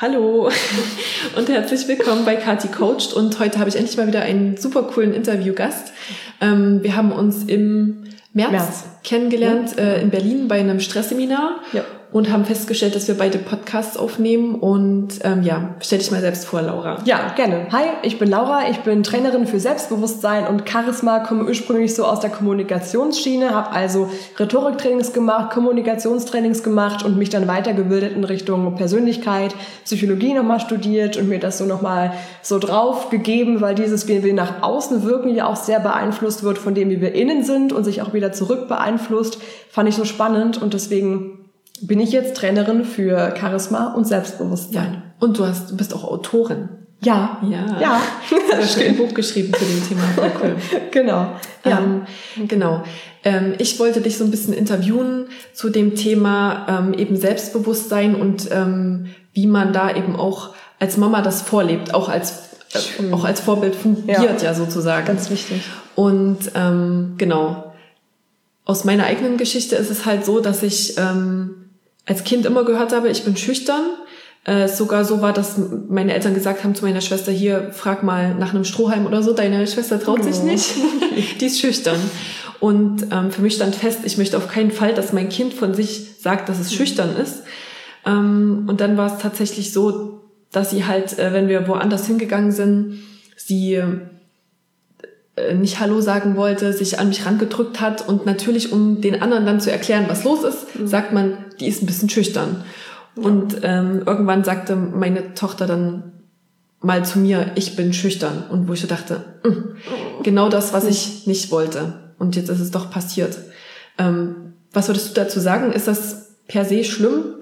Hallo und herzlich willkommen bei Kati Coached und heute habe ich endlich mal wieder einen super coolen Interviewgast. Ähm, wir haben uns im März, März. kennengelernt ja. äh, in Berlin bei einem Stressseminar. Ja und haben festgestellt, dass wir beide Podcasts aufnehmen. Und ähm, ja, stell dich mal selbst vor, Laura. Ja, gerne. Hi, ich bin Laura, ich bin Trainerin für Selbstbewusstsein und Charisma, komme ursprünglich so aus der Kommunikationsschiene, habe also Rhetoriktrainings gemacht, Kommunikationstrainings gemacht und mich dann weitergebildet in Richtung Persönlichkeit, Psychologie nochmal studiert und mir das so nochmal so drauf gegeben, weil dieses, wie wir nach außen wirken, ja auch sehr beeinflusst wird von dem, wie wir innen sind und sich auch wieder zurück beeinflusst, fand ich so spannend und deswegen bin ich jetzt Trainerin für Charisma und Selbstbewusstsein. Ja. Und du hast, du bist auch Autorin. Ja. Ja. Ja. Du hast ein Buch geschrieben zu dem Thema. Cool. genau. Ja. Ähm, genau. Ähm, ich wollte dich so ein bisschen interviewen zu dem Thema ähm, eben Selbstbewusstsein und ähm, wie man da eben auch als Mama das vorlebt, auch als äh, auch als Vorbild fungiert ja. ja sozusagen. Ganz wichtig. Und ähm, genau. Aus meiner eigenen Geschichte ist es halt so, dass ich ähm, als Kind immer gehört habe, ich bin schüchtern. Äh, sogar so war, dass meine Eltern gesagt haben zu meiner Schwester, hier, frag mal nach einem Strohhalm oder so, deine Schwester traut sich oh. nicht, die ist schüchtern. Und ähm, für mich stand fest, ich möchte auf keinen Fall, dass mein Kind von sich sagt, dass es schüchtern ist. Ähm, und dann war es tatsächlich so, dass sie halt, äh, wenn wir woanders hingegangen sind, sie nicht Hallo sagen wollte, sich an mich rangedrückt hat und natürlich, um den anderen dann zu erklären, was los ist, mhm. sagt man, die ist ein bisschen schüchtern. Ja. Und ähm, irgendwann sagte meine Tochter dann mal zu mir, ich bin schüchtern. Und wo ich so dachte, mm, genau das, was ich nicht wollte. Und jetzt ist es doch passiert. Ähm, was würdest du dazu sagen? Ist das per se schlimm?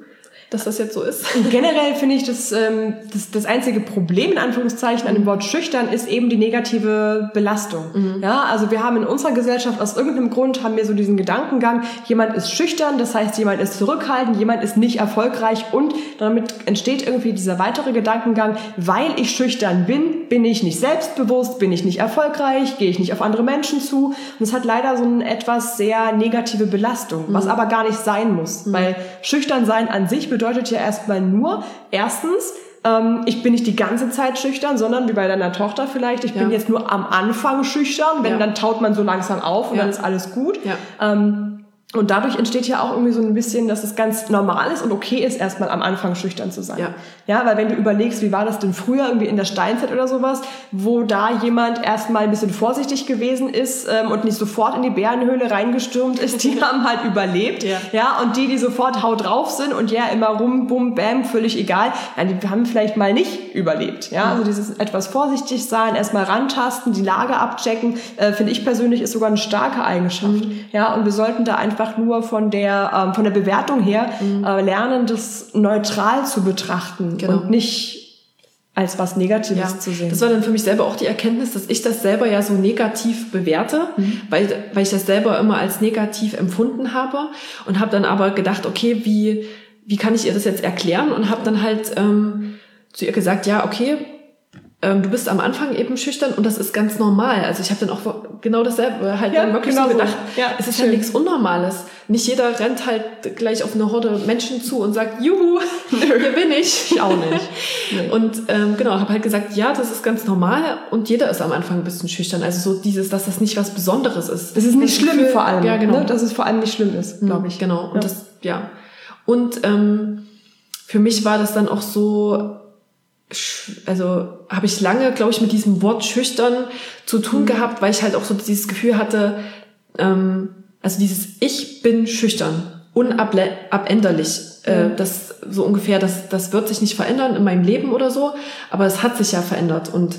Dass das jetzt so ist. Generell finde ich, dass, ähm, das, das einzige Problem in Anführungszeichen an dem Wort schüchtern ist eben die negative Belastung. Mhm. Ja, also wir haben in unserer Gesellschaft aus irgendeinem Grund haben wir so diesen Gedankengang, jemand ist schüchtern, das heißt, jemand ist zurückhaltend, jemand ist nicht erfolgreich und damit entsteht irgendwie dieser weitere Gedankengang, weil ich schüchtern bin, bin ich nicht selbstbewusst, bin ich nicht erfolgreich, gehe ich nicht auf andere Menschen zu. Und es hat leider so eine etwas sehr negative Belastung, was mhm. aber gar nicht sein muss, mhm. weil schüchtern sein an sich bedeutet ja erstmal nur, erstens, ähm, ich bin nicht die ganze Zeit schüchtern, sondern wie bei deiner Tochter vielleicht, ich ja. bin jetzt nur am Anfang schüchtern, wenn ja. dann taut man so langsam auf und ja. dann ist alles gut. Ähm, und dadurch entsteht ja auch irgendwie so ein bisschen, dass es ganz normal ist und okay ist, erstmal am Anfang schüchtern zu sein. Ja. ja, weil wenn du überlegst, wie war das denn früher irgendwie in der Steinzeit oder sowas, wo da jemand erstmal ein bisschen vorsichtig gewesen ist ähm, und nicht sofort in die Bärenhöhle reingestürmt ist, die haben halt überlebt. Ja. ja, und die, die sofort haut drauf sind und ja immer rum, bum, bam, völlig egal, ja, die haben vielleicht mal nicht überlebt. Ja, also dieses etwas vorsichtig sein, erstmal rantasten, die Lage abchecken, äh, finde ich persönlich ist sogar eine starke Eigenschaft. Mhm. Ja, und wir sollten da einfach einfach nur von der, ähm, von der Bewertung her mhm. äh, lernen, das neutral zu betrachten genau. und nicht als was Negatives ja, zu sehen. Das war dann für mich selber auch die Erkenntnis, dass ich das selber ja so negativ bewerte, mhm. weil, weil ich das selber immer als negativ empfunden habe und habe dann aber gedacht, okay, wie, wie kann ich ihr das jetzt erklären und habe dann halt ähm, zu ihr gesagt, ja, okay, ähm, du bist am Anfang eben schüchtern und das ist ganz normal. Also ich habe dann auch genau dasselbe halt ja, dann wirklich genau so gedacht, so. ja, es ist halt nichts Unnormales. Nicht jeder rennt halt gleich auf eine Horde Menschen zu und sagt, juhu, hier bin ich. Ich auch nicht. Nee. Und ähm, genau, habe halt gesagt, ja, das ist ganz normal und jeder ist am Anfang ein bisschen schüchtern. Also so dieses, dass das nicht was Besonderes ist. Es ist nicht schlimm Gefühl, vor allem, ja, genau. Ne? dass es vor allem nicht schlimm ist, glaube mhm, ich. Genau, und ja. das, ja. Und ähm, für mich war das dann auch so, also habe ich lange, glaube ich, mit diesem Wort schüchtern zu tun mhm. gehabt, weil ich halt auch so dieses Gefühl hatte, ähm, also dieses Ich bin schüchtern, unabänderlich. Äh, das so ungefähr, das, das wird sich nicht verändern in meinem Leben oder so, aber es hat sich ja verändert. Und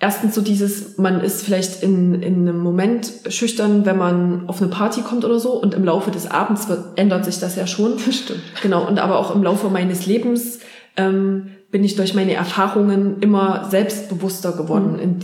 erstens so dieses, man ist vielleicht in, in einem Moment schüchtern, wenn man auf eine Party kommt oder so und im Laufe des Abends wird, ändert sich das ja schon. Stimmt. Genau, und aber auch im Laufe meines Lebens ähm, bin ich durch meine Erfahrungen immer selbstbewusster geworden. Mhm. In,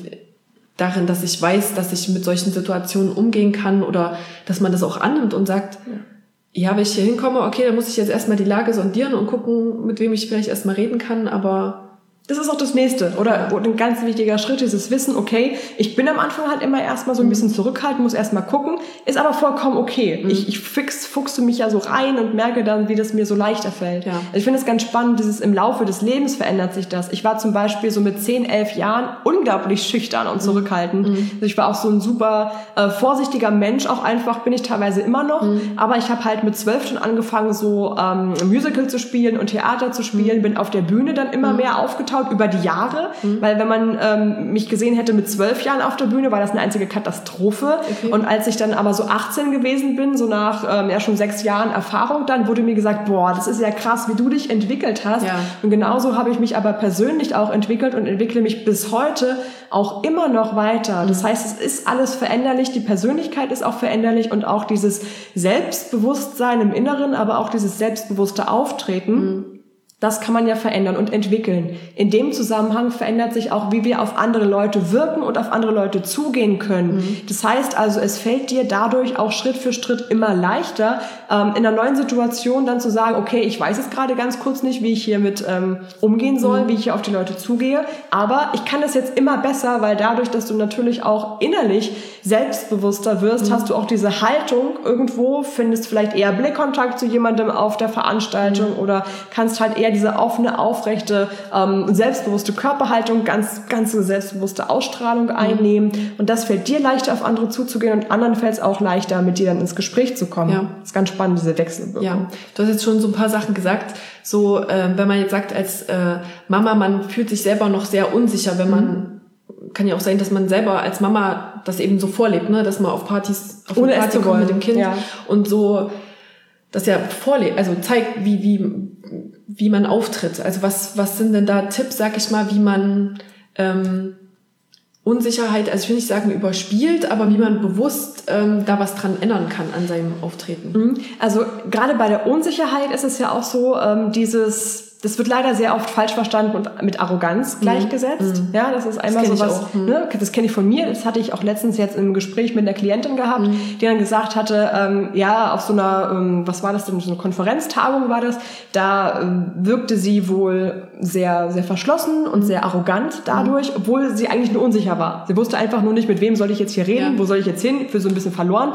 darin, dass ich weiß, dass ich mit solchen Situationen umgehen kann oder dass man das auch annimmt und sagt, ja, ja wenn ich hier hinkomme, okay, dann muss ich jetzt erstmal die Lage sondieren und gucken, mit wem ich vielleicht erstmal reden kann, aber das ist auch das nächste oder ein ganz wichtiger Schritt, dieses Wissen, okay, ich bin am Anfang halt immer erstmal so ein bisschen zurückhaltend, muss erstmal gucken, ist aber vollkommen okay. Mhm. Ich, ich fix, fuchse mich ja so rein und merke dann, wie das mir so leichter fällt. Ja. Also ich finde es ganz spannend, dieses im Laufe des Lebens verändert sich das. Ich war zum Beispiel so mit 10, 11 Jahren unglaublich schüchtern und mhm. zurückhaltend. Mhm. Also ich war auch so ein super äh, vorsichtiger Mensch, auch einfach bin ich teilweise immer noch, mhm. aber ich habe halt mit 12 schon angefangen, so ähm, Musical zu spielen und Theater zu spielen, mhm. bin auf der Bühne dann immer mhm. mehr aufgetaucht angeschaut über die Jahre, mhm. weil wenn man ähm, mich gesehen hätte mit zwölf Jahren auf der Bühne, war das eine einzige Katastrophe. Okay. Und als ich dann aber so 18 gewesen bin, so nach ähm, ja schon sechs Jahren Erfahrung, dann wurde mir gesagt, boah, das ist ja krass, wie du dich entwickelt hast. Ja. Und genauso habe ich mich aber persönlich auch entwickelt und entwickle mich bis heute auch immer noch weiter. Das mhm. heißt, es ist alles veränderlich, die Persönlichkeit ist auch veränderlich und auch dieses Selbstbewusstsein im Inneren, aber auch dieses selbstbewusste Auftreten. Mhm das kann man ja verändern und entwickeln. In dem Zusammenhang verändert sich auch, wie wir auf andere Leute wirken und auf andere Leute zugehen können. Mhm. Das heißt also, es fällt dir dadurch auch Schritt für Schritt immer leichter, ähm, in einer neuen Situation dann zu sagen, okay, ich weiß jetzt gerade ganz kurz nicht, wie ich hier mit ähm, umgehen soll, mhm. wie ich hier auf die Leute zugehe, aber ich kann das jetzt immer besser, weil dadurch, dass du natürlich auch innerlich selbstbewusster wirst, mhm. hast du auch diese Haltung irgendwo, findest vielleicht eher Blickkontakt zu jemandem auf der Veranstaltung mhm. oder kannst halt eher eher diese offene, aufrechte, ähm, selbstbewusste Körperhaltung, ganz, ganz selbstbewusste Ausstrahlung mhm. einnehmen. Und das fällt dir leichter, auf andere zuzugehen und anderen fällt es auch leichter, mit dir dann ins Gespräch zu kommen. Ja. Das ist ganz spannend, diese Wechselwirkung. Ja, du hast jetzt schon so ein paar Sachen gesagt. So, äh, wenn man jetzt sagt, als äh, Mama, man fühlt sich selber noch sehr unsicher, wenn man mhm kann ja auch sein, dass man selber als Mama das eben so vorlebt, ne, dass man auf Partys auf Ohne Party kommt mit dem Kind ja. und so das ja vorlebt, also zeigt, wie wie wie man auftritt. Also was, was sind denn da Tipps, sag ich mal, wie man ähm, Unsicherheit, also ich will nicht sagen überspielt, aber wie man bewusst ähm, da was dran ändern kann an seinem Auftreten. Mhm. Also gerade bei der Unsicherheit ist es ja auch so, ähm, dieses das wird leider sehr oft falsch verstanden und mit Arroganz mhm. gleichgesetzt. Mhm. Ja, das ist einmal das sowas, ich ne, das kenne ich von mir, das hatte ich auch letztens jetzt im Gespräch mit einer Klientin gehabt, mhm. die dann gesagt hatte, ähm, ja, auf so einer, ähm, was war das denn, so eine Konferenztagung war das, da ähm, wirkte sie wohl sehr, sehr verschlossen und mhm. sehr arrogant dadurch, mhm. obwohl sie eigentlich nur unsicher war. Sie wusste einfach nur nicht, mit wem soll ich jetzt hier reden, ja. wo soll ich jetzt hin, für so ein bisschen verloren.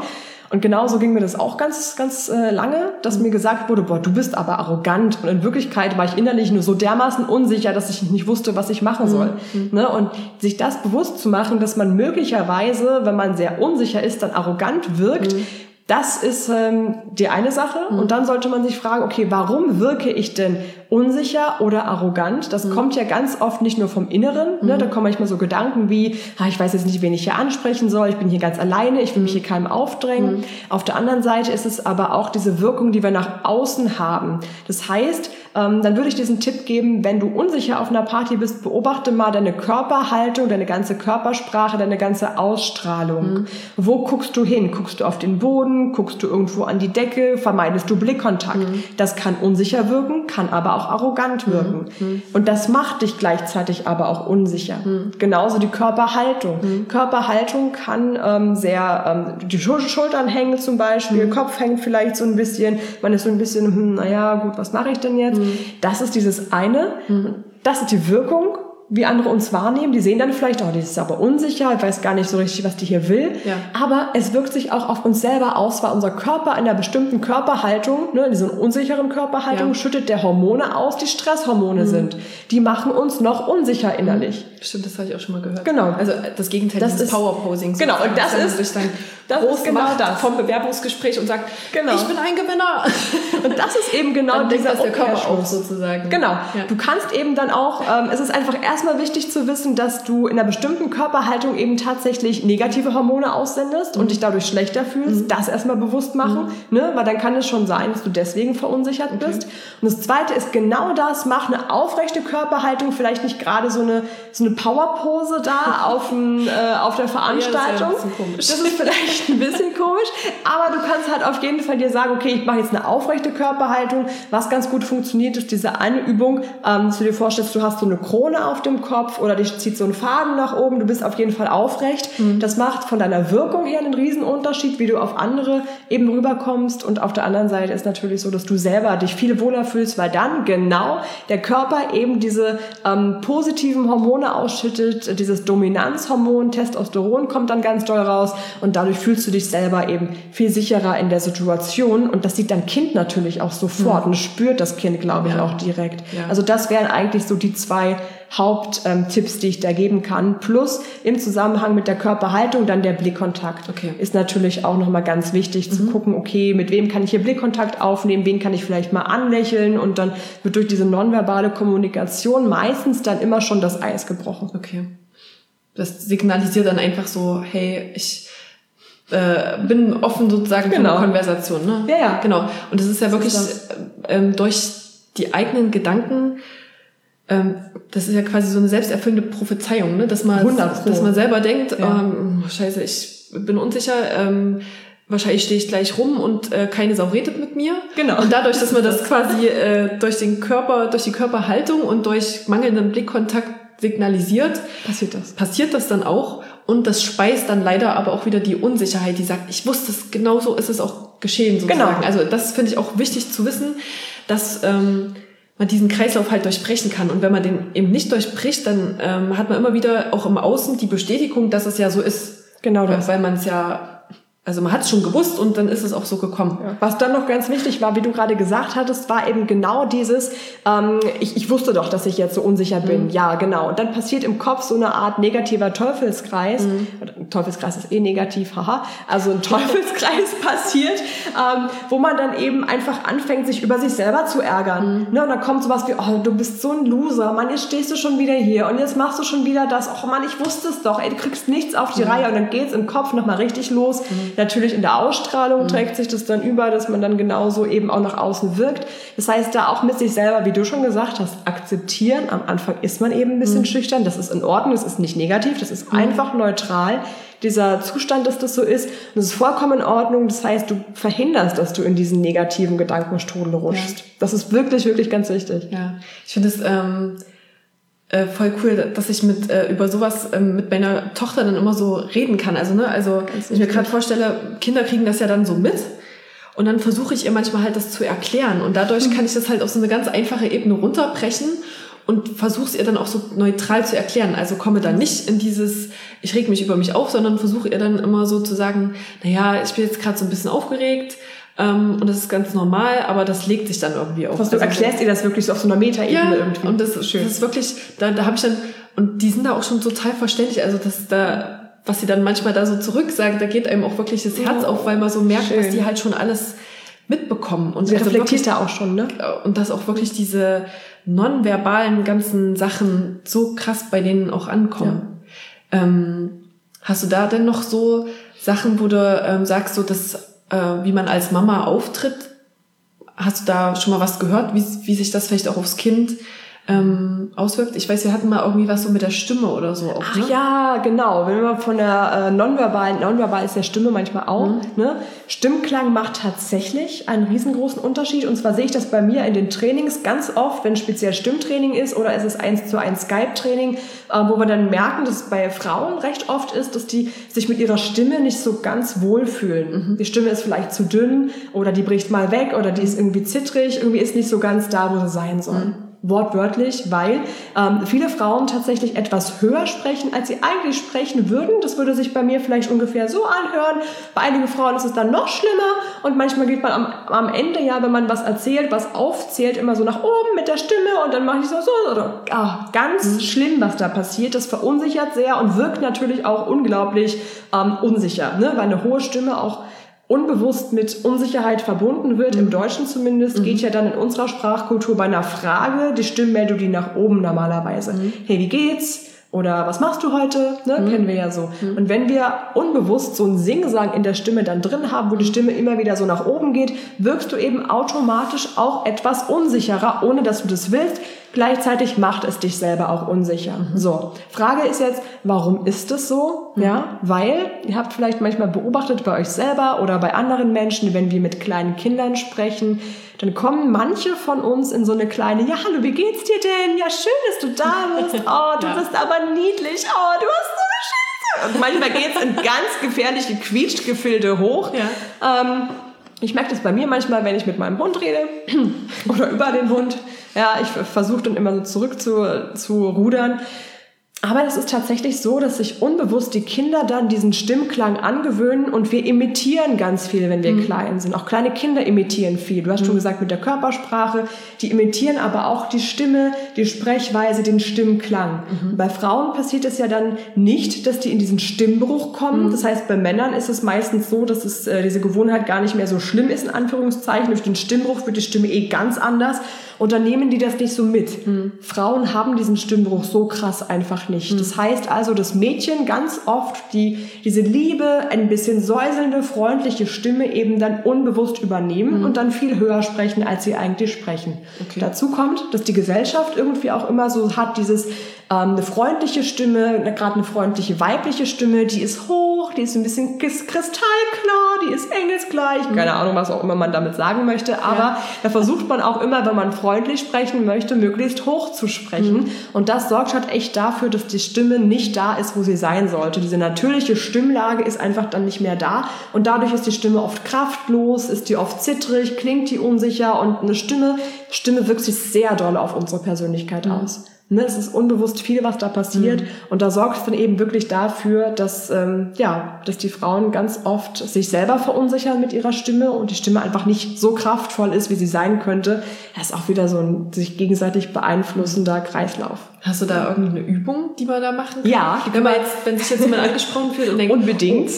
Und genauso ging mir das auch ganz, ganz äh, lange, dass mir gesagt wurde, boah, du bist aber arrogant. Und in Wirklichkeit war ich innerlich nur so dermaßen unsicher, dass ich nicht wusste, was ich machen soll. Mhm. Ne? Und sich das bewusst zu machen, dass man möglicherweise, wenn man sehr unsicher ist, dann arrogant wirkt, mhm. Das ist ähm, die eine Sache. Mhm. Und dann sollte man sich fragen, okay, warum wirke ich denn unsicher oder arrogant? Das mhm. kommt ja ganz oft nicht nur vom Inneren. Ne? Mhm. Da kommen manchmal so Gedanken wie, ah, ich weiß jetzt nicht, wen ich hier ansprechen soll, ich bin hier ganz alleine, ich will mich hier keinem aufdrängen. Mhm. Auf der anderen Seite ist es aber auch diese Wirkung, die wir nach außen haben. Das heißt, ähm, dann würde ich diesen Tipp geben, wenn du unsicher auf einer Party bist, beobachte mal deine Körperhaltung, deine ganze Körpersprache, deine ganze Ausstrahlung. Mhm. Wo guckst du hin? Guckst du auf den Boden? Guckst du irgendwo an die Decke? Vermeidest du Blickkontakt? Mhm. Das kann unsicher wirken, kann aber auch arrogant mhm. wirken. Mhm. Und das macht dich gleichzeitig aber auch unsicher. Mhm. Genauso die Körperhaltung. Mhm. Körperhaltung kann ähm, sehr, ähm, die Schultern hängen zum Beispiel, Kopf hängt vielleicht so ein bisschen, man ist so ein bisschen, hm, naja, gut, was mache ich denn jetzt? Das ist dieses eine. Mhm. Das ist die Wirkung wie andere uns wahrnehmen. Die sehen dann vielleicht, oh, die ist aber unsicher, ich weiß gar nicht so richtig, was die hier will. Ja. Aber es wirkt sich auch auf uns selber aus, weil unser Körper in einer bestimmten Körperhaltung, ne, in dieser unsicheren Körperhaltung, ja. schüttet der Hormone aus, die Stresshormone mhm. sind. Die machen uns noch unsicher innerlich. Stimmt, das habe ich auch schon mal gehört. Genau. Also das Gegenteil das des Powerposing. Genau, und das ist... Das groß genau macht das. vom Bewerbungsgespräch und sagt, genau. ich bin ein Gewinner. Und das ist eben genau dann dieser der Körper auch sozusagen. Genau. Ja. Du kannst eben dann auch, ähm, es ist einfach erstmal wichtig zu wissen, dass du in einer bestimmten Körperhaltung eben tatsächlich negative Hormone aussendest mhm. und dich dadurch schlechter fühlst. Mhm. Das erstmal bewusst machen, mhm. ne? weil dann kann es schon sein, dass du deswegen verunsichert okay. bist. Und das zweite ist genau das, mach eine aufrechte Körperhaltung, vielleicht nicht gerade so eine, so eine Powerpose da auf, ein, äh, auf der Veranstaltung. Ja, das, das ist vielleicht ein bisschen komisch, aber du kannst halt auf jeden Fall dir sagen, okay, ich mache jetzt eine aufrechte Körperhaltung. Was ganz gut funktioniert, ist diese eine Übung, ähm, dass du dir vorstellst, du hast so eine Krone auf dem Kopf oder dich zieht so ein Faden nach oben, du bist auf jeden Fall aufrecht. Mhm. Das macht von deiner Wirkung her einen riesen Unterschied, wie du auf andere eben rüberkommst und auf der anderen Seite ist natürlich so, dass du selber dich viel wohler fühlst, weil dann genau der Körper eben diese ähm, positiven Hormone ausschüttet, dieses Dominanzhormon, Testosteron kommt dann ganz doll raus und dadurch fühlst du dich selber eben viel sicherer in der Situation und das sieht dein Kind natürlich auch sofort mhm. und spürt das Kind, glaube ich, ja. auch direkt. Ja. Also das wären eigentlich so die zwei Haupttipps, ähm, die ich da geben kann. Plus im Zusammenhang mit der Körperhaltung dann der Blickkontakt. Okay. Ist natürlich auch nochmal ganz wichtig mhm. zu gucken, okay, mit wem kann ich hier Blickkontakt aufnehmen, wen kann ich vielleicht mal anlächeln und dann wird durch diese nonverbale Kommunikation meistens dann immer schon das Eis gebrochen. Okay. Das signalisiert dann einfach so, hey, ich äh, bin offen sozusagen genau. für eine Konversation. Ne? Ja, ja. Genau. Und das ist ja wirklich ist ähm, durch die eigenen Gedanken ähm, das ist ja quasi so eine selbsterfüllende Prophezeiung, ne? dass, man, dass man selber denkt, ja. ähm, scheiße, ich bin unsicher, ähm, wahrscheinlich stehe ich gleich rum und äh, keine Sau redet mit mir. Genau. Und dadurch, dass man das quasi äh, durch den Körper, durch die Körperhaltung und durch mangelnden Blickkontakt signalisiert, passiert das. Passiert das dann auch. Und das speist dann leider aber auch wieder die Unsicherheit, die sagt, ich wusste es, genau so ist es auch geschehen sozusagen. Genau. Also das finde ich auch wichtig zu wissen, dass ähm, man diesen Kreislauf halt durchbrechen kann. Und wenn man den eben nicht durchbricht, dann ähm, hat man immer wieder auch im Außen die Bestätigung, dass es ja so ist. Genau das. Weil man es ja also man hat es schon gewusst und dann ist es auch so gekommen. Ja. Was dann noch ganz wichtig war, wie du gerade gesagt hattest, war eben genau dieses, ähm, ich, ich wusste doch, dass ich jetzt so unsicher bin. Mhm. Ja, genau. Und dann passiert im Kopf so eine Art negativer Teufelskreis. Mhm. Teufelskreis ist eh negativ, haha. Also ein Teufelskreis passiert, ähm, wo man dann eben einfach anfängt, sich über sich selber zu ärgern. Mhm. Ne? Und dann kommt sowas wie, oh, du bist so ein Loser, Mann, jetzt stehst du schon wieder hier und jetzt machst du schon wieder das. Oh Mann, ich wusste es doch, ey, du kriegst nichts auf die mhm. Reihe und dann geht's im Kopf nochmal richtig los mhm. Natürlich in der Ausstrahlung mhm. trägt sich das dann über, dass man dann genauso eben auch nach außen wirkt. Das heißt, da auch mit sich selber, wie du schon gesagt hast, akzeptieren. Am Anfang ist man eben ein bisschen mhm. schüchtern. Das ist in Ordnung. Das ist nicht negativ. Das ist mhm. einfach neutral. Dieser Zustand, dass das so ist. Und das ist vollkommen in Ordnung. Das heißt, du verhinderst, dass du in diesen negativen Gedankenstrudel rutschst. Ja. Das ist wirklich, wirklich ganz wichtig. Ja. Ich finde es, ähm äh, voll cool, dass ich mit äh, über sowas ähm, mit meiner Tochter dann immer so reden kann. Also ne, also Ganz ich mir gerade vorstelle, Kinder kriegen das ja dann so mit und dann versuche ich ihr manchmal halt das zu erklären und dadurch mhm. kann ich das halt auf so eine ganz einfache Ebene runterbrechen und versuche es ihr dann auch so neutral zu erklären. Also komme dann nicht in dieses, ich reg mich über mich auf, sondern versuche ihr dann immer so zu sagen, na ja, ich bin jetzt gerade so ein bisschen aufgeregt, ähm, und das ist ganz normal, aber das legt sich dann irgendwie auf. Was du also, erklärst ihr das wirklich so auf so einer Metaebene ja, irgendwie. Und das, Schön. das ist wirklich, da, da habe ich dann, und die sind da auch schon total verständlich. Also das da, was sie dann manchmal da so zurück sagt, da geht einem auch wirklich das Herz oh, auf, weil man so merkt, schön. was die halt schon alles mitbekommen. Und sie also reflektiert da auch schon, ne? Und dass auch wirklich diese nonverbalen ganzen Sachen so krass bei denen auch ankommen. Ja. Ähm, hast du da denn noch so Sachen, wo du ähm, sagst, so das äh, wie man als Mama auftritt. Hast du da schon mal was gehört, wie, wie sich das vielleicht auch aufs Kind ähm, auswirkt. Ich weiß, wir hatten mal irgendwie was so mit der Stimme oder so. Auch, Ach ne? ja, genau. Wenn wir von der äh, nonverbalen, nonverbal ist der Stimme manchmal auch. Mhm. Ne? Stimmklang macht tatsächlich einen riesengroßen Unterschied. Und zwar sehe ich das bei mir in den Trainings ganz oft, wenn speziell Stimmtraining ist oder es ist eins zu eins Skype-Training, äh, wo wir dann merken, dass es bei Frauen recht oft ist, dass die sich mit ihrer Stimme nicht so ganz wohlfühlen. Mhm. Die Stimme ist vielleicht zu dünn oder die bricht mal weg oder die ist irgendwie zittrig, irgendwie ist nicht so ganz da, wo sie sein soll. Mhm. Wortwörtlich, weil ähm, viele Frauen tatsächlich etwas höher sprechen, als sie eigentlich sprechen würden. Das würde sich bei mir vielleicht ungefähr so anhören. Bei einigen Frauen ist es dann noch schlimmer und manchmal geht man am, am Ende ja, wenn man was erzählt, was aufzählt, immer so nach oben mit der Stimme und dann mache ich so so oder ah, ganz mhm. schlimm, was da passiert. Das verunsichert sehr und wirkt natürlich auch unglaublich ähm, unsicher, ne? weil eine hohe Stimme auch unbewusst mit Unsicherheit verbunden wird, mhm. im Deutschen zumindest, mhm. geht ja dann in unserer Sprachkultur bei einer Frage die Stimmmelodie nach oben normalerweise. Mhm. Hey, wie geht's? Oder was machst du heute? Ne? Mhm. Kennen wir ja so. Mhm. Und wenn wir unbewusst so einen Singsang in der Stimme dann drin haben, wo die Stimme immer wieder so nach oben geht, wirkst du eben automatisch auch etwas unsicherer, ohne dass du das willst. Gleichzeitig macht es dich selber auch unsicher. Mhm. So. Frage ist jetzt, warum ist es so? Mhm. Ja, weil ihr habt vielleicht manchmal beobachtet bei euch selber oder bei anderen Menschen, wenn wir mit kleinen Kindern sprechen, dann kommen manche von uns in so eine kleine, ja, hallo, wie geht's dir denn? Ja, schön, dass du da bist. Oh, du ja. bist aber niedlich. Oh, du hast so eine Scheiße. Und manchmal geht's in ganz gefährliche Quietschgefilde hoch. Ja. Ähm, ich merke das bei mir manchmal, wenn ich mit meinem Hund rede oder über den Hund. Ja, ich versuche dann immer so zurück zu, zu rudern. Aber es ist tatsächlich so, dass sich unbewusst die Kinder dann diesen Stimmklang angewöhnen und wir imitieren ganz viel, wenn wir mhm. klein sind. Auch kleine Kinder imitieren viel. Du hast mhm. schon gesagt mit der Körpersprache. Die imitieren aber auch die Stimme, die Sprechweise, den Stimmklang. Mhm. Bei Frauen passiert es ja dann nicht, dass die in diesen Stimmbruch kommen. Mhm. Das heißt, bei Männern ist es meistens so, dass es äh, diese Gewohnheit gar nicht mehr so schlimm ist, in Anführungszeichen. Durch den Stimmbruch wird die Stimme eh ganz anders. Und dann nehmen die das nicht so mit. Mhm. Frauen haben diesen Stimmbruch so krass einfach nicht. Mhm. Das heißt also, dass Mädchen ganz oft die, diese Liebe, ein bisschen säuselnde, freundliche Stimme eben dann unbewusst übernehmen mhm. und dann viel höher sprechen, als sie eigentlich sprechen. Okay. Dazu kommt, dass die Gesellschaft irgendwie auch immer so hat, dieses ähm, eine freundliche Stimme, gerade eine freundliche weibliche Stimme, die ist hoch, die ist ein bisschen kristallklar, die ist engelsgleich, keine mhm. Ahnung, was auch immer man damit sagen möchte, aber ja. da versucht man auch immer, wenn man freundlich sprechen möchte, möglichst hoch zu sprechen. Mhm. Und das sorgt halt echt dafür, dass die Stimme nicht da ist, wo sie sein sollte. Diese natürliche Stimmlage ist einfach dann nicht mehr da und dadurch ist die Stimme oft kraftlos, ist die oft zittrig, klingt die unsicher und eine Stimme, Stimme wirkt sich sehr doll auf unsere Persönlichkeit mhm. aus. Ne, es ist unbewusst viel, was da passiert. Mhm. Und da sorgt es dann eben wirklich dafür, dass, ähm, ja, dass die Frauen ganz oft sich selber verunsichern mit ihrer Stimme und die Stimme einfach nicht so kraftvoll ist, wie sie sein könnte. Das ist auch wieder so ein sich gegenseitig beeinflussender Kreislauf. Hast du da irgendeine Übung, die man da machen kann? Ja. Wenn, man jetzt, wenn sich jetzt jemand angesprochen fühlt und denkt, unbedingt.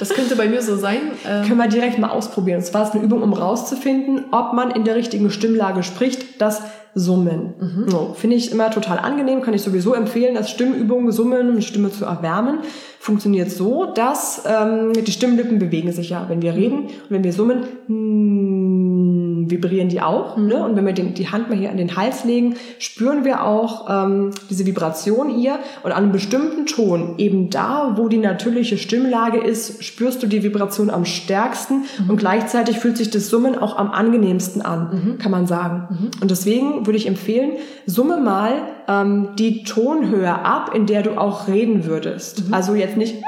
Das könnte bei mir so sein. Ähm Können wir direkt mal ausprobieren. Und zwar ist eine Übung, um rauszufinden, ob man in der richtigen Stimmlage spricht. Das Summen. Mhm. So, Finde ich immer total angenehm, kann ich sowieso empfehlen, als Stimmübung Summen, um die Stimme zu erwärmen. Funktioniert so, dass ähm, die Stimmlippen bewegen sich ja, wenn wir reden und wenn wir summen, mm, vibrieren die auch. Mhm. Ne? Und wenn wir den, die Hand mal hier an den Hals legen, spüren wir auch ähm, diese Vibration hier. Und an einem bestimmten Ton, eben da, wo die natürliche Stimmlage ist, spürst du die Vibration am stärksten mhm. und gleichzeitig fühlt sich das Summen auch am angenehmsten an, mhm. kann man sagen. Mhm. Und deswegen würde ich empfehlen, summe mal ähm, die Tonhöhe ab, in der du auch reden würdest. Mhm. Also jetzt nicht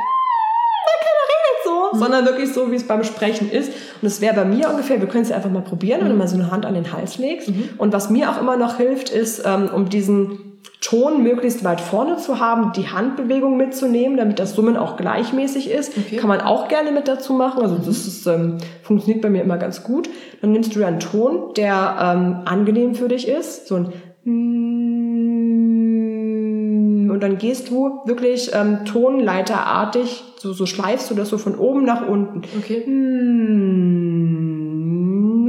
mhm. sondern wirklich so, wie es beim Sprechen ist. Und es wäre bei mir ungefähr, wir können es einfach mal probieren, wenn du mhm. mal so eine Hand an den Hals legst. Mhm. Und was mir auch immer noch hilft, ist, ähm, um diesen Ton möglichst weit vorne zu haben, die Handbewegung mitzunehmen, damit das Summen auch gleichmäßig ist. Okay. Kann man auch gerne mit dazu machen. Also das ist, ähm, funktioniert bei mir immer ganz gut. Dann nimmst du einen Ton, der ähm, angenehm für dich ist. So ein und dann gehst du wirklich ähm, tonleiterartig, so, so schleifst du das so von oben nach unten. Okay.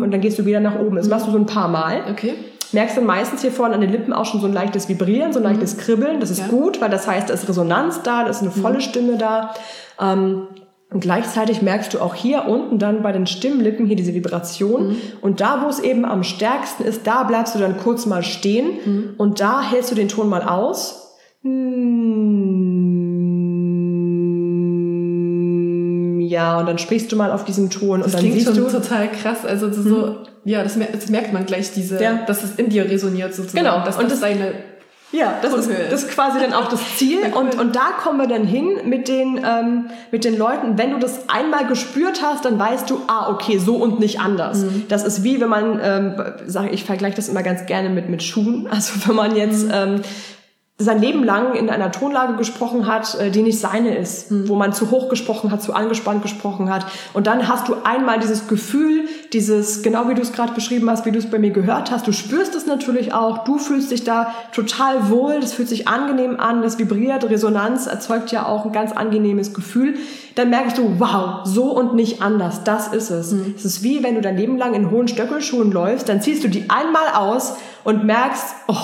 Und dann gehst du wieder nach oben. Das machst du so ein paar Mal. Okay merkst dann meistens hier vorne an den Lippen auch schon so ein leichtes Vibrieren, so ein leichtes mhm. Kribbeln. Das ist ja. gut, weil das heißt, da ist Resonanz da, da ist eine volle mhm. Stimme da. Ähm, und gleichzeitig merkst du auch hier unten dann bei den Stimmlippen hier diese Vibration. Mhm. Und da, wo es eben am stärksten ist, da bleibst du dann kurz mal stehen mhm. und da hältst du den Ton mal aus. Ja, und dann sprichst du mal auf diesem Ton das und dann klingt siehst du total krass. Also so, mhm. ja, das, das, merkt man gleich, diese, ja. dass es in dir resoniert sozusagen. Genau. Dass und das, das deine Ja, das ist, das ist quasi dann auch das Ziel. Und, und da kommen wir dann hin mit den, ähm, mit den Leuten. Wenn du das einmal gespürt hast, dann weißt du, ah, okay, so und nicht anders. Mhm. Das ist wie, wenn man, ähm, sag, ich vergleiche das immer ganz gerne mit, mit Schuhen. Also wenn man jetzt mhm. ähm, sein Leben lang in einer Tonlage gesprochen hat, äh, die nicht seine ist, mhm. wo man zu hoch gesprochen hat, zu angespannt gesprochen hat. Und dann hast du einmal dieses Gefühl, dieses, genau wie du es gerade beschrieben hast, wie du es bei mir gehört hast, du spürst es natürlich auch, du fühlst dich da total wohl, das fühlt sich angenehm an, das vibriert, Resonanz erzeugt ja auch ein ganz angenehmes Gefühl. Dann merkst du, wow, so und nicht anders, das ist es. Mhm. Es ist wie, wenn du dein Leben lang in hohen Stöckelschuhen läufst, dann ziehst du die einmal aus und merkst, oh,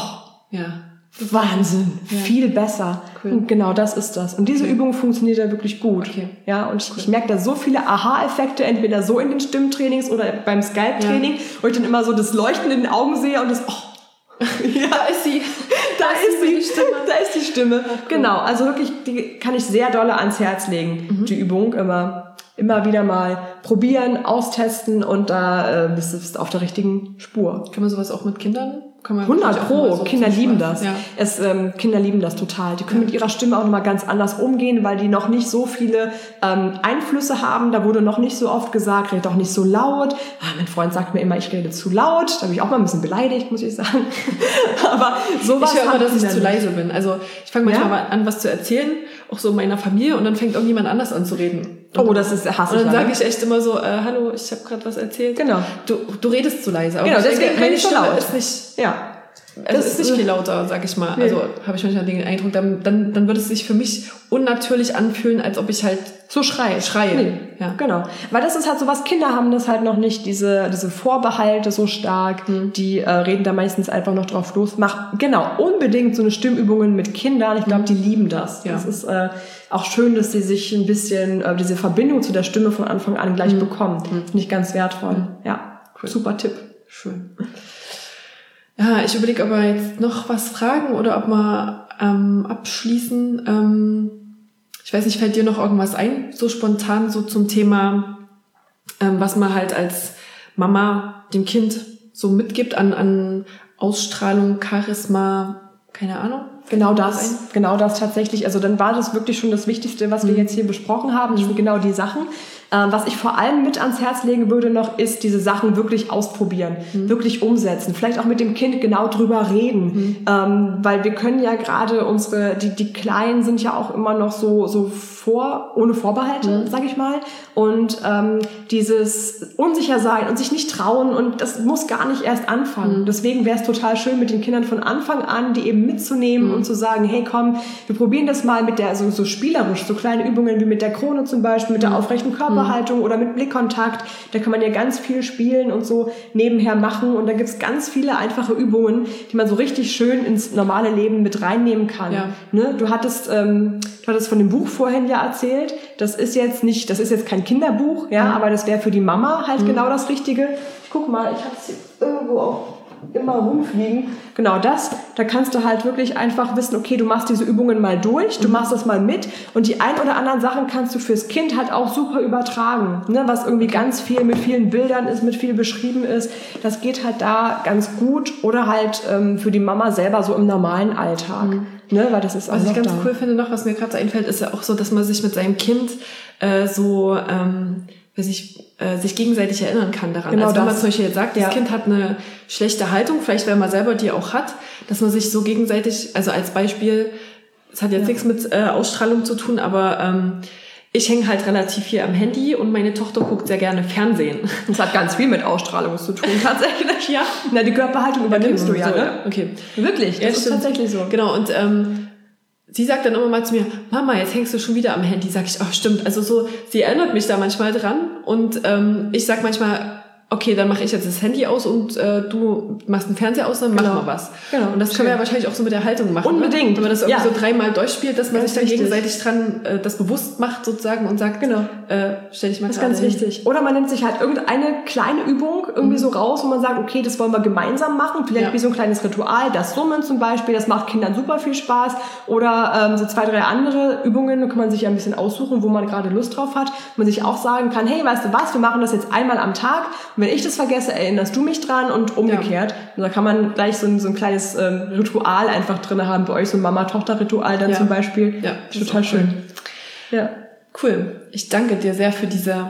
ja Wahnsinn, ja. viel besser. Cool. Und genau das ist das. Und diese okay. Übung funktioniert ja wirklich gut. Okay. Ja, und ich, cool. ich merke da so viele Aha-Effekte, entweder so in den Stimmtrainings oder beim Skype-Training, ja. wo ich dann immer so das Leuchten in den Augen sehe und das, oh, ja, da ist sie. Da, da ist, sie. Die Stimme. Da ist die Stimme. cool. Genau. Also wirklich, die kann ich sehr dolle ans Herz legen. Mhm. Die Übung immer, immer wieder mal probieren, austesten und da äh, bist du auf der richtigen Spur. Kann man sowas auch mit Kindern 100 Pro. So Kinder lieben das. Ja. Es, ähm, Kinder lieben das total. Die können ja. mit ihrer Stimme auch nochmal ganz anders umgehen, weil die noch nicht so viele ähm, Einflüsse haben. Da wurde noch nicht so oft gesagt, redet auch nicht so laut. Ah, mein Freund sagt mir immer, ich rede zu laut. Da bin ich auch mal ein bisschen beleidigt, muss ich sagen. Aber sowas. Ich höre immer, dass ich zu leise bin. Also ich fange manchmal ja? an, was zu erzählen, auch so meiner Familie, und dann fängt irgendjemand anders an zu reden. Und oh, das ist hasse Und dann sage ich echt immer so, äh, hallo, ich habe gerade was erzählt. Genau. Du, du redest zu leise. Aber genau, deswegen denke, meine Stimme laut. ist nicht, ja. Also das ist nicht viel lauter, sag ich mal. Nee. Also habe ich manchmal den Eindruck, dann, dann, dann wird es sich für mich unnatürlich anfühlen, als ob ich halt so schreie. schreie. Nee. Ja. Genau. Weil das ist halt so was, Kinder haben das halt noch nicht, diese, diese Vorbehalte so stark, mhm. die äh, reden da meistens einfach noch drauf los. Mach genau, unbedingt so eine Stimmübungen mit Kindern. Ich glaube, mhm. die lieben das. Ja. Das ist äh, auch schön, dass sie sich ein bisschen äh, diese Verbindung zu der Stimme von Anfang an gleich mhm. bekommen. Mhm. Finde ich ganz wertvoll. Mhm. Ja, cool. super Tipp. Schön. Ja, ich überlege, ob wir jetzt noch was fragen oder ob wir ähm, abschließen. Ähm, ich weiß nicht, fällt dir noch irgendwas ein, so spontan, so zum Thema, ähm, was man halt als Mama dem Kind so mitgibt an, an Ausstrahlung, Charisma, keine Ahnung? Genau das, genau das tatsächlich. Also dann war das wirklich schon das Wichtigste, was wir mhm. jetzt hier besprochen haben. Das sind genau die Sachen. Ähm, was ich vor allem mit ans Herz legen würde noch, ist diese Sachen wirklich ausprobieren, mhm. wirklich umsetzen. Vielleicht auch mit dem Kind genau drüber reden. Mhm. Ähm, weil wir können ja gerade unsere, die, die Kleinen sind ja auch immer noch so, so vor, ohne Vorbehalte, mhm. sag ich mal. Und ähm, dieses unsicher sein und sich nicht trauen und das muss gar nicht erst anfangen. Mhm. Deswegen wäre es total schön, mit den Kindern von Anfang an, die eben mitzunehmen mhm. Und zu sagen, hey komm, wir probieren das mal mit der, so, so spielerisch, so kleine Übungen wie mit der Krone zum Beispiel, mit der mhm. aufrechten Körperhaltung mhm. oder mit Blickkontakt. Da kann man ja ganz viel spielen und so nebenher machen. Und da gibt's ganz viele einfache Übungen, die man so richtig schön ins normale Leben mit reinnehmen kann. Ja. Ne? Du hattest, ähm, du hattest von dem Buch vorhin ja erzählt. Das ist jetzt nicht, das ist jetzt kein Kinderbuch, ja, mhm. aber das wäre für die Mama halt mhm. genau das Richtige. Guck mal, ich habe es irgendwo auch immer rumfliegen. Genau das. Da kannst du halt wirklich einfach wissen, okay, du machst diese Übungen mal durch, du mhm. machst das mal mit und die ein oder anderen Sachen kannst du fürs Kind halt auch super übertragen. Ne? Was irgendwie ganz viel mit vielen Bildern ist, mit viel beschrieben ist. Das geht halt da ganz gut oder halt ähm, für die Mama selber so im normalen Alltag. Mhm. Ne? Weil das ist auch Was ich ganz da. cool finde noch, was mir gerade so einfällt, ist ja auch so, dass man sich mit seinem Kind äh, so... Ähm, weiß ich, äh, sich gegenseitig erinnern kann daran. Genau also wenn man zum Beispiel jetzt sagt, das ja. Kind hat eine schlechte Haltung, vielleicht weil man selber die auch hat, dass man sich so gegenseitig, also als Beispiel, es hat jetzt ja. nichts mit äh, Ausstrahlung zu tun, aber ähm, ich hänge halt relativ viel am Handy und meine Tochter guckt sehr gerne Fernsehen. Das hat ganz viel mit Ausstrahlung zu tun, tatsächlich. ja. Na, die Körperhaltung übernimmst okay, du ja, so, ne? Okay. Wirklich, das ja, ist stimmt. tatsächlich so. Genau, und ähm, sie sagt dann immer mal zu mir, Mama, jetzt hängst du schon wieder am Handy. Sag ich, oh stimmt. Also so, sie erinnert mich da manchmal dran und ähm, ich sag manchmal, okay, dann mache ich jetzt das Handy aus und äh, du machst den Fernseher aus, dann genau. machen wir was. Genau. Und das können wir ja wahrscheinlich auch so mit der Haltung machen. Ne? Unbedingt. Ne? Wenn man das irgendwie ja. so dreimal durchspielt, dass man ganz sich dann wichtig. gegenseitig dran äh, das bewusst macht sozusagen und sagt, genau, äh, stell dich mal Das ist ganz hin. wichtig. Oder man nimmt sich halt irgendeine kleine Übung irgendwie mhm. so raus, wo man sagt, okay, das wollen wir gemeinsam machen. Vielleicht ja. wie so ein kleines Ritual, das Summen zum Beispiel, das macht Kindern super viel Spaß. Oder ähm, so zwei, drei andere Übungen, da kann man sich ja ein bisschen aussuchen, wo man gerade Lust drauf hat. Wo man sich auch sagen kann, hey, weißt du was, wir machen das jetzt einmal am Tag. Wenn ich das vergesse, erinnerst du mich dran und umgekehrt. Ja. Und da kann man gleich so ein, so ein kleines ähm, Ritual einfach drin haben, bei euch so ein Mama-Tochter-Ritual dann ja. zum Beispiel. Ja, total schön. Ja. Cool. Ich danke dir sehr für diese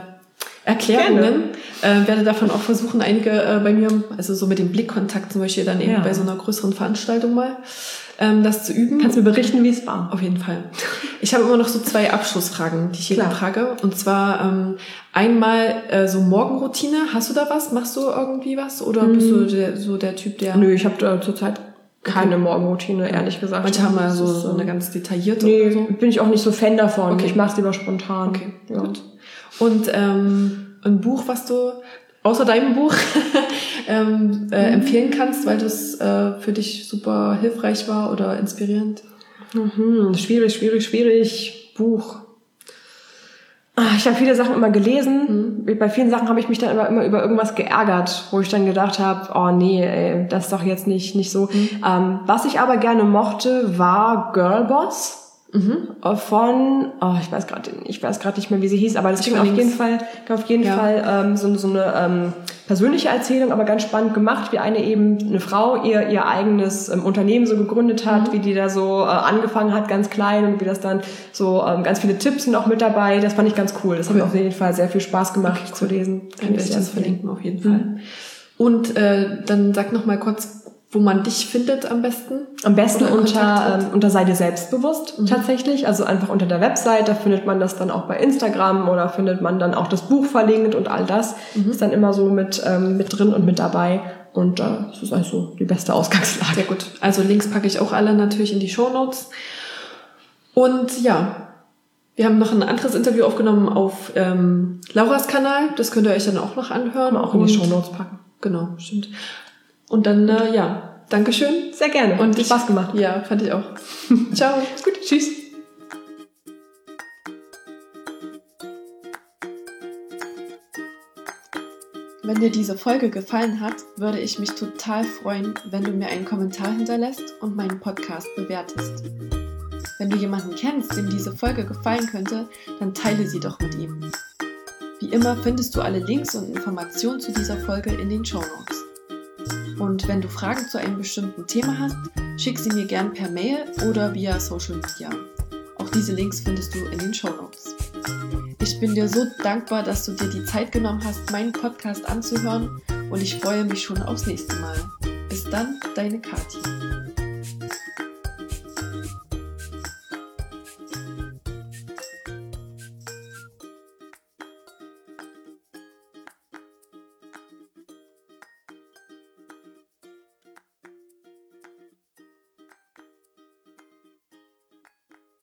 Erklärungen. Äh, werde davon auch versuchen, einige äh, bei mir, also so mit dem Blickkontakt zum Beispiel dann eben ja. bei so einer größeren Veranstaltung mal, ähm, das zu üben. Kannst du mir berichten, wie es war? Auf jeden Fall. Ich habe immer noch so zwei Abschlussfragen, die ich jedem frage. Und zwar ähm, einmal äh, so Morgenroutine. Hast du da was? Machst du irgendwie was? Oder bist du hm. der, so der Typ, der... Nö, ich habe da zurzeit keine okay. Morgenroutine, ehrlich gesagt. Manche haben ja so, so eine ganz detaillierte. Nee, so. bin ich auch nicht so Fan davon. Okay. Ich mache es lieber spontan. Okay, ja. gut. Und ähm, ein Buch, was du außer deinem Buch ähm, äh, mhm. empfehlen kannst, weil das äh, für dich super hilfreich war oder inspirierend? Mhm. Schwierig, schwierig, schwierig. Buch. Ah, ich habe viele Sachen immer gelesen. Mhm. Bei vielen Sachen habe ich mich dann immer, immer über irgendwas geärgert, wo ich dann gedacht habe, oh nee, ey, das ist doch jetzt nicht, nicht so. Mhm. Ähm, was ich aber gerne mochte, war Girlboss. Mhm. Von, oh, ich weiß gerade, ich weiß gerade nicht mehr, wie sie hieß, aber das ging auf jeden Fall, auf jeden ja. Fall ähm, so, so eine ähm, persönliche Erzählung, aber ganz spannend gemacht, wie eine eben eine Frau ihr ihr eigenes ähm, Unternehmen so gegründet hat, mhm. wie die da so äh, angefangen hat, ganz klein und wie das dann so ähm, ganz viele Tipps sind auch mit dabei. Das fand ich ganz cool. Das cool. hat mir auf jeden Fall sehr viel Spaß gemacht okay, zu lesen. Kann ich das verlinken auf jeden Fall. Mhm. Und äh, dann sag noch mal kurz, wo man dich findet am besten? Am besten unter, ähm, unter Seite selbstbewusst mhm. tatsächlich. Also einfach unter der Website, da findet man das dann auch bei Instagram oder findet man dann auch das Buch verlinkt und all das mhm. ist dann immer so mit, ähm, mit drin und mit dabei. Und äh, das ist also die beste Ausgangslage. Sehr gut. Also Links packe ich auch alle natürlich in die Show Notes. Und ja, wir haben noch ein anderes Interview aufgenommen auf ähm, Lauras Kanal. Das könnt ihr euch dann auch noch anhören. Auch in die Show Notes packen. Genau, stimmt. Und dann, äh, ja, Dankeschön. Sehr gerne. Und ich, Spaß gemacht. Ja, fand ich auch. Ciao. Gut. Tschüss. Wenn dir diese Folge gefallen hat, würde ich mich total freuen, wenn du mir einen Kommentar hinterlässt und meinen Podcast bewertest. Wenn du jemanden kennst, dem diese Folge gefallen könnte, dann teile sie doch mit ihm. Wie immer findest du alle Links und Informationen zu dieser Folge in den Show Notes. Und wenn du Fragen zu einem bestimmten Thema hast, schick sie mir gern per Mail oder via Social Media. Auch diese Links findest du in den Show Notes. Ich bin dir so dankbar, dass du dir die Zeit genommen hast, meinen Podcast anzuhören und ich freue mich schon aufs nächste Mal. Bis dann, deine Kathi.